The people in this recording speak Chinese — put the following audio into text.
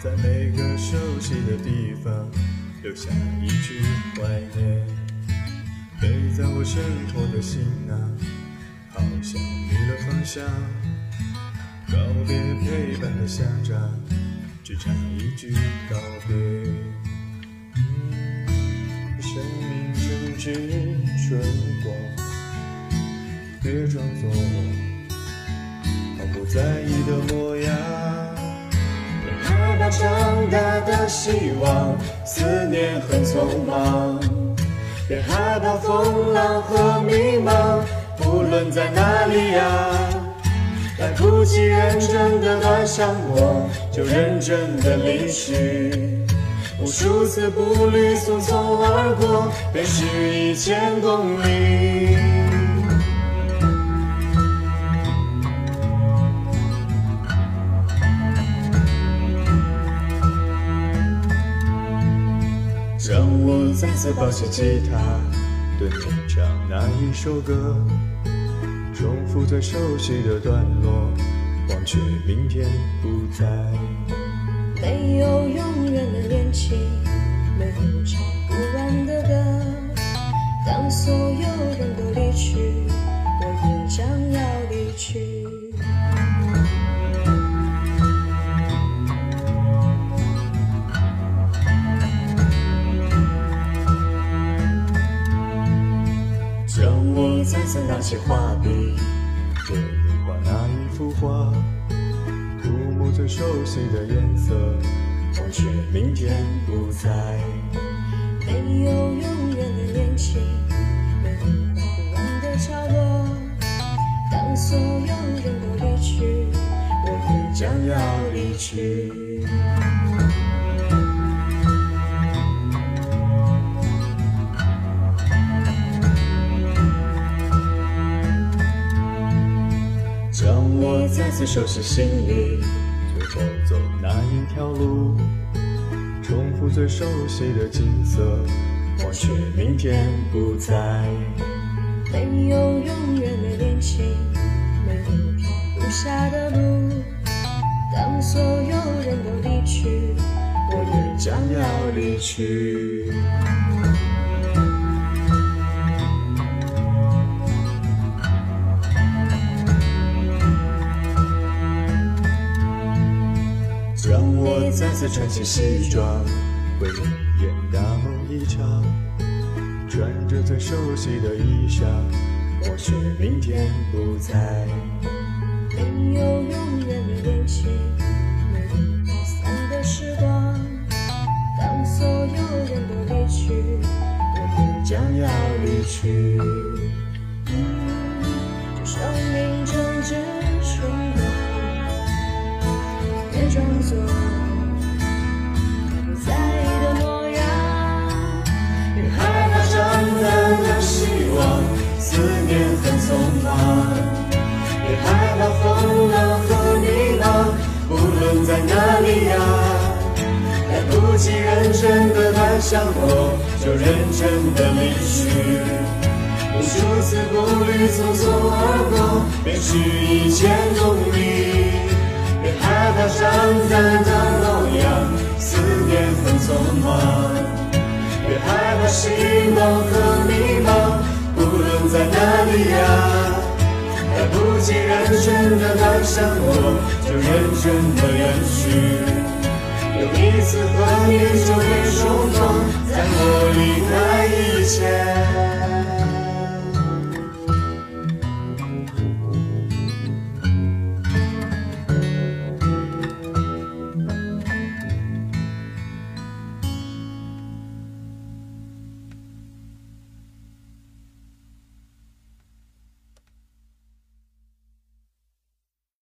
在每个熟悉的地方留下一句怀念，背在我身后的行囊，好像迷了方向。告别陪伴的乡长，只差一句告别。生命正值春光。别装作毫不在意的模样，长大的希望，思念很匆忙。别害怕风浪和迷茫，不论在哪里呀，来不及认真的端详我，就认真的离去。无数次步履匆匆而过，便是一千公里。让我再次抱起吉他，对你唱那一首歌，重复最熟悉的段落，忘却明天不在。没有永远的恋情，没有唱不完的歌。当所有人都离去，我再次拿起画笔，给你画那一幅画，涂抹最熟悉的颜色，忘。却明天不在。没有永远的恋情，没有画不完的角落。当所有人都离去，我也将要离去。再次收拾行李，最后走那一条路，重复最熟悉的景色，忘却明天不在。没有永远的恋情，没有停不下的路。当所有人都离去，我也将要离去。再次穿起西装，为你演大梦一场，穿着最熟悉的衣裳，或许明天不在。没有永远的恋情，没有离散的时光。当所有人都离去，我也将要离去。这生命正值春光，别装作来不及认真的端详我，就认真的离去。无数次步履匆匆而过，便是一千公里。别害怕长大的模样，思念很匆忙。别害怕希望和迷茫，无论在哪里呀。来不及认真的爱上我，就认真的远去。有一次和你就会重逢，在我离开以前。